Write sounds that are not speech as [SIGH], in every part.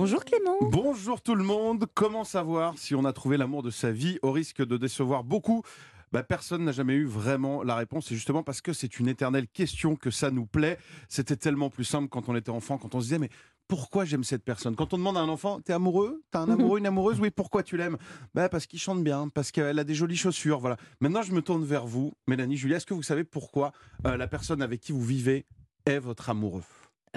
Bonjour Clément. Bonjour tout le monde. Comment savoir si on a trouvé l'amour de sa vie au risque de décevoir beaucoup? Bah, personne n'a jamais eu vraiment la réponse. Et justement parce que c'est une éternelle question que ça nous plaît. C'était tellement plus simple quand on était enfant, quand on se disait mais pourquoi j'aime cette personne? Quand on demande à un enfant, t'es amoureux? T'as un amoureux, [LAUGHS] une amoureuse? Oui, pourquoi tu l'aimes? Bah, Parce qu'il chante bien, parce qu'elle a des jolies chaussures. Voilà. Maintenant, je me tourne vers vous, Mélanie, Julia. Est-ce que vous savez pourquoi euh, la personne avec qui vous vivez est votre amoureux?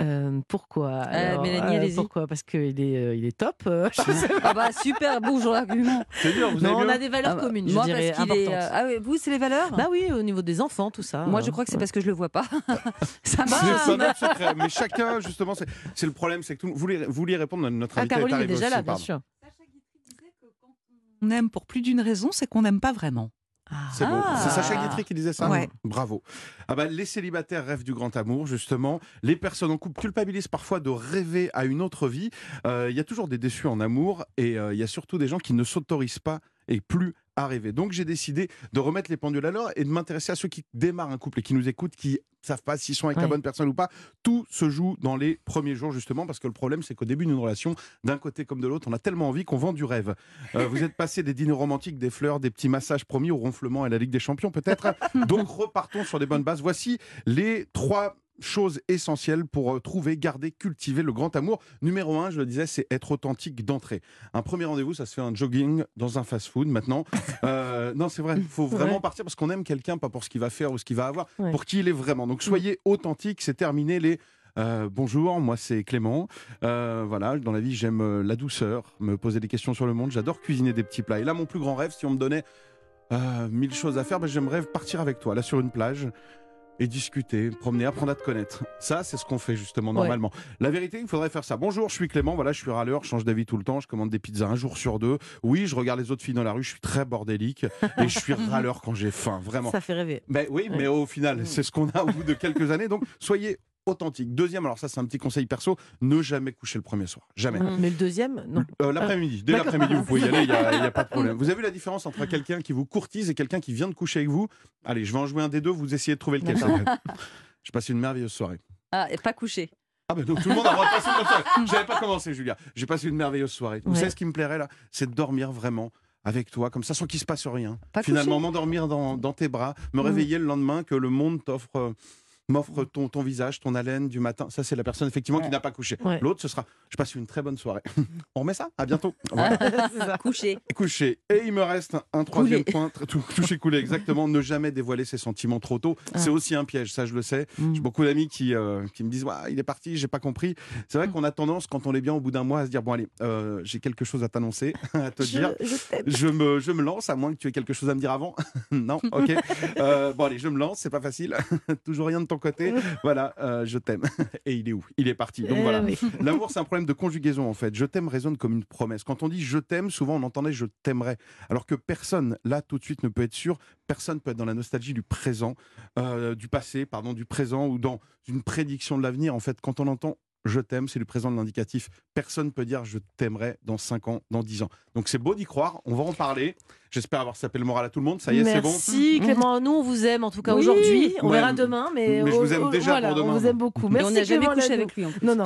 Euh, pourquoi Alors, Mélanie, euh, allez-y. Pourquoi Parce qu'il est, euh, il est top. euh, je sais pas. Ah bah super, bonjour l'argument. C'est dur, vous avez non, on mieux a des valeurs Ah bah, communes, je moi, dirais, parce qu'il est, euh, Ah oui, vous, c'est les valeurs Bah oui, au niveau des enfants, tout ça. Moi, euh, je crois que c'est ouais. parce que je le vois pas. [LAUGHS] ça marche. c'est secret. Mais chacun, justement, c'est c'est le problème, c'est que tout, vous voulez, vous vouliez répondre à notre Ah, invité. Caroline est déjà aussi, là, bien pardon. sûr. On aime pour plus d'une raison, c'est qu'on n'aime pas vraiment. C'est. Ah. C'est Sacha Guitry qui disait ça Ouais. Bravo. Ah bah, les célibataires rêvent du grand amour, justement. Les personnes en couple culpabilisent parfois de rêver à une autre vie. Euh, Il y a toujours des déçus en amour et euh, il y a surtout des gens qui ne s'autorisent pas et plus à rêver. Donc j'ai décidé de remettre les pendules à l'heure et de m'intéresser à ceux qui démarrent un couple et qui nous écoutent, qui savent pas s'ils sont avec la bonne personne ou pas. Tout se joue dans les premiers jours justement parce que le problème c'est qu'au début d'une relation, d'un côté comme de l'autre, on a tellement envie qu'on vend du rêve. Euh, [LAUGHS] vous êtes passé des dîners romantiques, des fleurs, des petits massages promis au ronflement et à la Ligue des Champions peut-être? [LAUGHS] Donc repartons sur des bonnes bases. Voici les trois choses essentielles pour euh, trouver, garder, cultiver le grand amour. Numéro un, je le disais, c'est être authentique d'entrée. Un premier rendez-vous, ça se fait un jogging dans un fast-food maintenant. [LAUGHS] Euh, non, c'est vrai, il faut vraiment Ouais. partir parce qu'on aime quelqu'un, pas pour ce qu'il va faire ou ce qu'il va avoir, Ouais. pour qui il est vraiment. Donc soyez authentique, c'est terminé les... euh, bonjour, moi c'est Clément. Euh, voilà, dans la vie j'aime la douceur, me poser des questions sur le monde. J'adore cuisiner des petits plats. Et là, mon plus grand rêve, si on me donnait euh, mille choses à faire, ben, j'aimerais partir avec toi, là sur une plage, et discuter, promener, apprendre à te connaître. Ça, c'est ce qu'on fait justement Ouais. normalement. La vérité, il faudrait faire ça. Bonjour, je suis Clément, voilà, je suis râleur, je change d'avis tout le temps, je commande des pizzas un jour sur deux. Oui, je regarde les autres filles dans la rue, je suis très bordélique, et je suis [LAUGHS] râleur quand j'ai faim, vraiment. Ça fait rêver. Ben oui, mais au final, Mm. c'est ce qu'on a au bout de quelques années. Donc, soyez authentique. Deuxième, alors ça, c'est un petit conseil perso, ne jamais coucher le premier soir. Jamais. Mais le deuxième, non. Euh, l'après-midi, dès l'après-midi, vous pouvez y aller, il n'y a, [LAUGHS] il y a pas de problème. Vous avez vu la différence entre quelqu'un qui vous courtise et quelqu'un qui vient de coucher avec vous? Allez, je vais en jouer un des deux, vous essayez de trouver lequel. [LAUGHS] Je passe une merveilleuse soirée. Ah, et pas couché. Ah ben donc tout le monde a le droit de passer une bonne soirée. [LAUGHS] J'avais pas commencé, Julia. J'ai passé une merveilleuse soirée. Vous Ouais. savez ce qui me plairait là? C'est de dormir vraiment avec toi, comme ça, sans qu'il se passe rien. Pas Finalement, m'endormir dans, dans tes bras, me Mm. réveiller le lendemain, que le monde t'offre. M'offre ton, ton visage, ton haleine du matin. Ça, c'est la personne effectivement qui n'a pas couché. Ouais. L'autre, ce sera je passe une très bonne soirée. [LAUGHS] On remet ça? À bientôt. Voilà. Couché. [LAUGHS] Couché. Et il me reste un troisième point, touché coulé exactement, ne jamais dévoiler ses sentiments trop tôt. C'est aussi un piège, ça je le sais. Mm. J'ai beaucoup d'amis qui, euh, qui me disent il est parti, j'ai pas compris. C'est vrai qu'on a tendance, quand on est bien au bout d'un mois, à se dire bon allez, euh, j'ai quelque chose à t'annoncer, [LAUGHS] à te Je, dire. Je me, je me lance, à moins que tu aies quelque chose à me dire avant. non, ok. Euh, bon, allez, je me lance, c'est pas facile. Toujours rien de ton côté. Voilà, euh, je t'aime. [LAUGHS] Et il est où? Il est parti. Donc Eh voilà. [LAUGHS] L'amour, c'est un problème de conjugaison en fait. Je t'aime résonne comme une promesse. Quand on dit je t'aime, souvent on entendait je t'aimerais. Alors que personne, là tout de suite, ne peut être sûr. Personne peut être dans la nostalgie du présent, euh, du passé, pardon, du présent ou dans une prédiction de l'avenir. En fait, quand on entend je t'aime, c'est le présent de l'indicatif. Personne peut dire je t'aimerais dans 5 ans, dans 10 ans. Donc c'est beau d'y croire. On va en parler. J'espère avoir sapé le moral à tout le monde. Ça y est, c'est bon. Merci Clément, nous on vous aime en tout cas Oui. aujourd'hui. On Ouais, verra demain, mais, mais je vous aime déjà voilà, pour demain. On vous aime beaucoup. Mais Merci on n'a jamais Clément couché avec lui en plus. Non non.